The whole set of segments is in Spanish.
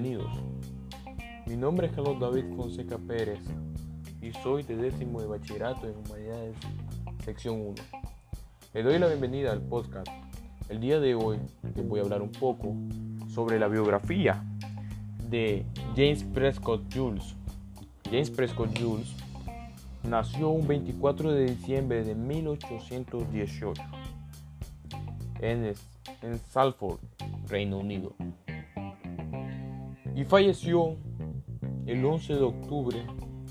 Bienvenidos. Mi nombre es Carlos David Fonseca Pérez y soy de décimo de bachillerato en Humanidades, sección 1. Le doy la bienvenida al podcast. El día de hoy les voy a hablar un poco sobre la biografía de James Prescott Jules. James Prescott Jules nació un 24 de diciembre de 1818 en, en Salford, Reino Unido y falleció el 11 de octubre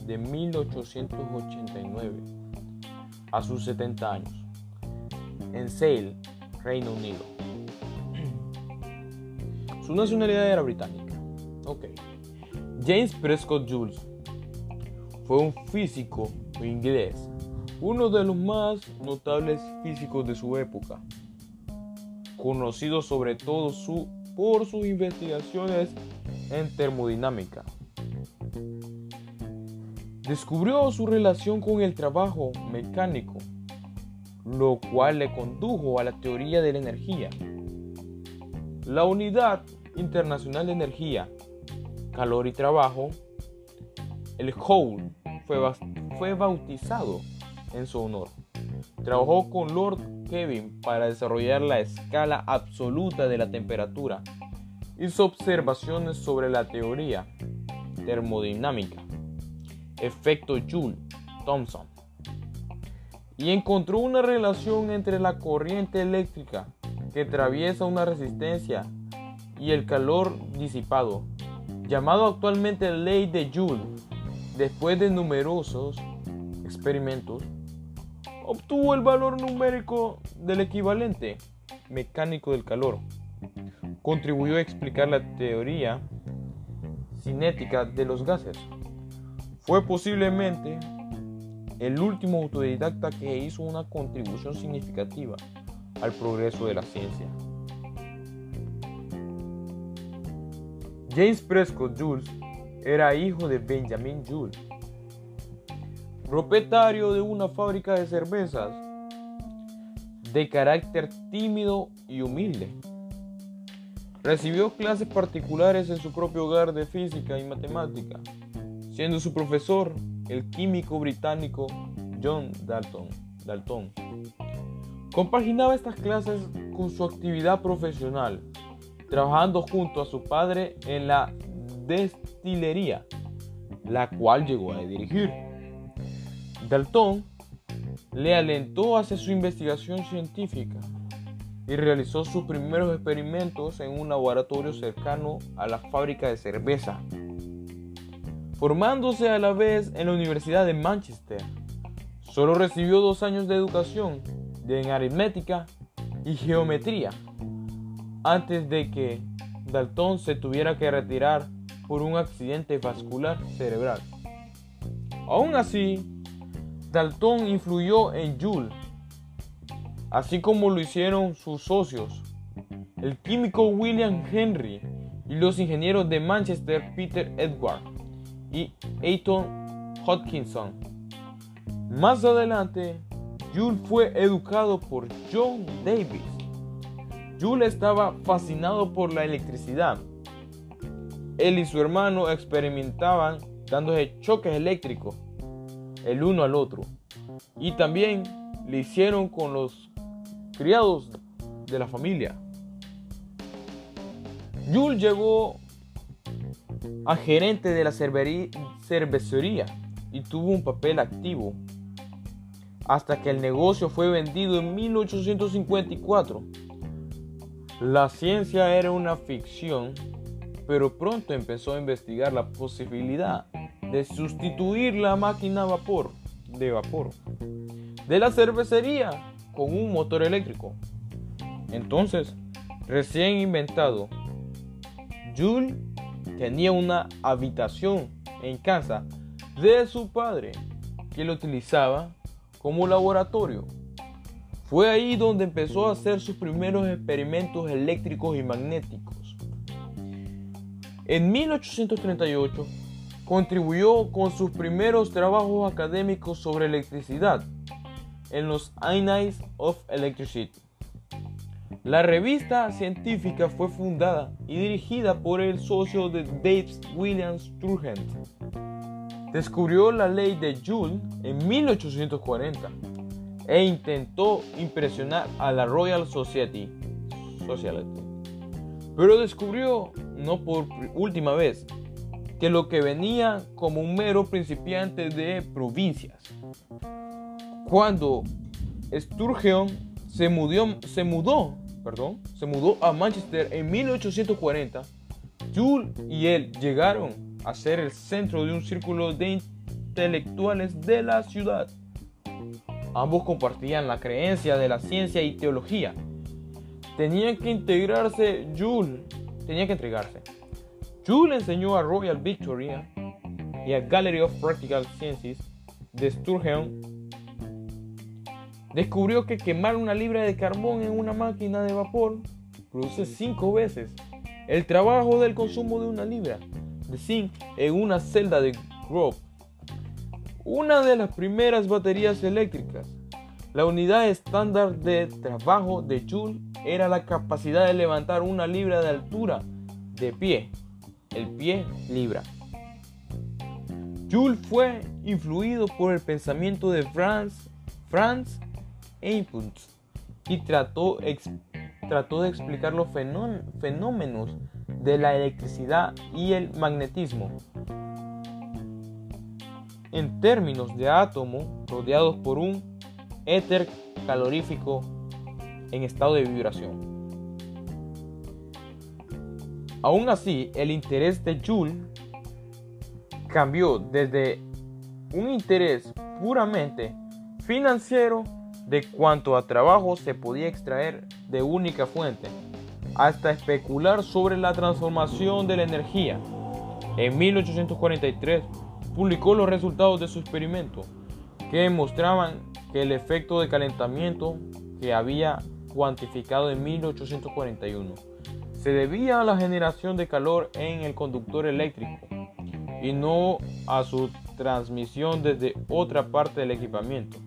de 1889 a sus 70 años en Sale, Reino Unido. Su nacionalidad era británica. Ok. James Prescott Jules fue un físico inglés, uno de los más notables físicos de su época, conocido sobre todo su, por sus investigaciones en termodinámica. Descubrió su relación con el trabajo mecánico, lo cual le condujo a la teoría de la energía. La Unidad Internacional de Energía, Calor y Trabajo, el Joule, fue, fue bautizado en su honor. Trabajó con Lord Kelvin para desarrollar la escala absoluta de la temperatura hizo observaciones sobre la teoría termodinámica, efecto Joule-Thomson, y encontró una relación entre la corriente eléctrica que atraviesa una resistencia y el calor disipado, llamado actualmente ley de Joule. Después de numerosos experimentos, obtuvo el valor numérico del equivalente mecánico del calor contribuyó a explicar la teoría cinética de los gases. Fue posiblemente el último autodidacta que hizo una contribución significativa al progreso de la ciencia. James Prescott Jules era hijo de Benjamin Jules, propietario de una fábrica de cervezas de carácter tímido y humilde. Recibió clases particulares en su propio hogar de física y matemática, siendo su profesor el químico británico John Dalton. Dalton. Compaginaba estas clases con su actividad profesional, trabajando junto a su padre en la destilería, la cual llegó a dirigir. Dalton le alentó hacia su investigación científica y realizó sus primeros experimentos en un laboratorio cercano a la fábrica de cerveza, formándose a la vez en la Universidad de Manchester. Solo recibió dos años de educación en aritmética y geometría antes de que Dalton se tuviera que retirar por un accidente vascular cerebral. Aún así, Dalton influyó en Joule así como lo hicieron sus socios, el químico William Henry y los ingenieros de Manchester Peter Edward y Ayton Hodgkinson. Más adelante, Jules fue educado por John Davis. Jules estaba fascinado por la electricidad. Él y su hermano experimentaban dándose choques eléctricos el uno al otro. Y también le hicieron con los criados de la familia. Jules llegó a gerente de la cervecería y tuvo un papel activo hasta que el negocio fue vendido en 1854. La ciencia era una ficción, pero pronto empezó a investigar la posibilidad de sustituir la máquina vapor de vapor de la cervecería con un motor eléctrico. Entonces, recién inventado, Jules tenía una habitación en casa de su padre que lo utilizaba como laboratorio. Fue ahí donde empezó a hacer sus primeros experimentos eléctricos y magnéticos. En 1838 contribuyó con sus primeros trabajos académicos sobre electricidad en los Annals of Electricity. La revista científica fue fundada y dirigida por el socio de Dave Williams Turgent. Descubrió la ley de Joule en 1840 e intentó impresionar a la Royal Society. Pero descubrió, no por última vez, que lo que venía como un mero principiante de provincias. Cuando Sturgeon se mudó, se mudó, perdón, se mudó a Manchester en 1840, Jules y él llegaron a ser el centro de un círculo de intelectuales de la ciudad. Ambos compartían la creencia de la ciencia y teología. Tenían que integrarse, Jules tenía que entregarse. Jules enseñó a Royal Victoria y a Gallery of Practical Sciences de Sturgeon. Descubrió que quemar una libra de carbón en una máquina de vapor produce cinco veces el trabajo del consumo de una libra de zinc en una celda de Grove una de las primeras baterías eléctricas. La unidad estándar de trabajo de Joule era la capacidad de levantar una libra de altura de pie, el pie libra. Joule fue influido por el pensamiento de Franz, Franz Eimpuns y trató, trató de explicar los fenómenos de la electricidad y el magnetismo en términos de átomo rodeados por un éter calorífico en estado de vibración. Aún así, el interés de Joule cambió desde un interés puramente financiero de cuanto a trabajo se podía extraer de única fuente, hasta especular sobre la transformación de la energía. En 1843, publicó los resultados de su experimento, que mostraban que el efecto de calentamiento que había cuantificado en 1841 se debía a la generación de calor en el conductor eléctrico y no a su transmisión desde otra parte del equipamiento.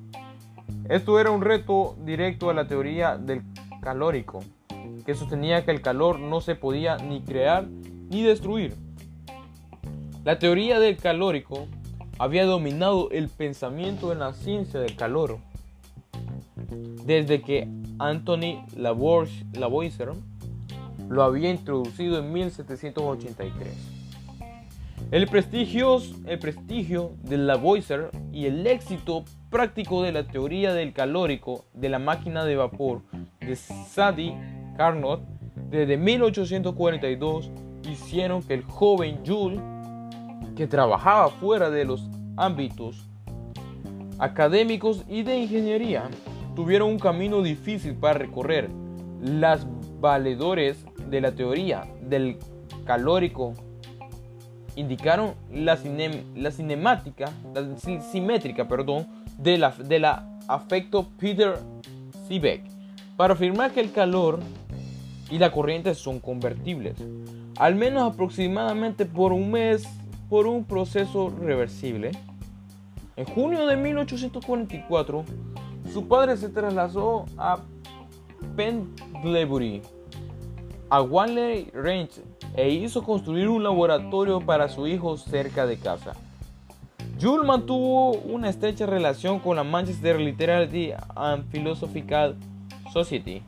Esto era un reto directo a la teoría del calórico, que sostenía que el calor no se podía ni crear ni destruir, la teoría del calórico había dominado el pensamiento en la ciencia del calor desde que Anthony Lavoisier lo había introducido en 1783. El prestigio, el prestigio de Lavoisier y el éxito práctico de la teoría del calórico de la máquina de vapor de Sadi Carnot desde 1842 hicieron que el joven Jules que trabajaba fuera de los ámbitos académicos y de ingeniería, tuvieron un camino difícil para recorrer. Las valedores de la teoría del calórico indicaron la, cinemática, simétrica, perdón, de la, de la afecto Peter Seebeck para afirmar que el calor y la corriente son convertibles, al menos aproximadamente por un mes por un proceso reversible. En junio de 1844, su padre se trasladó a Pendlebury, a Wanley Range, e hizo construir un laboratorio para su hijo cerca de casa. Jules mantuvo una estrecha relación con la Manchester Literary and Philosophical Society.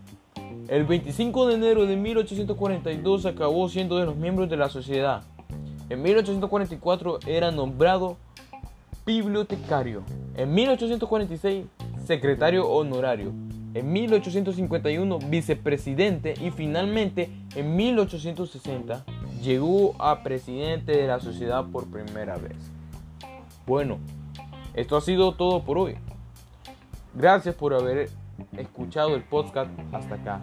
El 25 de enero de 1842 acabó siendo de los miembros de la sociedad. En 1844 era nombrado bibliotecario. En 1846 secretario honorario. En 1851 vicepresidente y finalmente en 1860 llegó a presidente de la sociedad por primera vez. Bueno, esto ha sido todo por hoy. Gracias por haber escuchado el podcast hasta acá.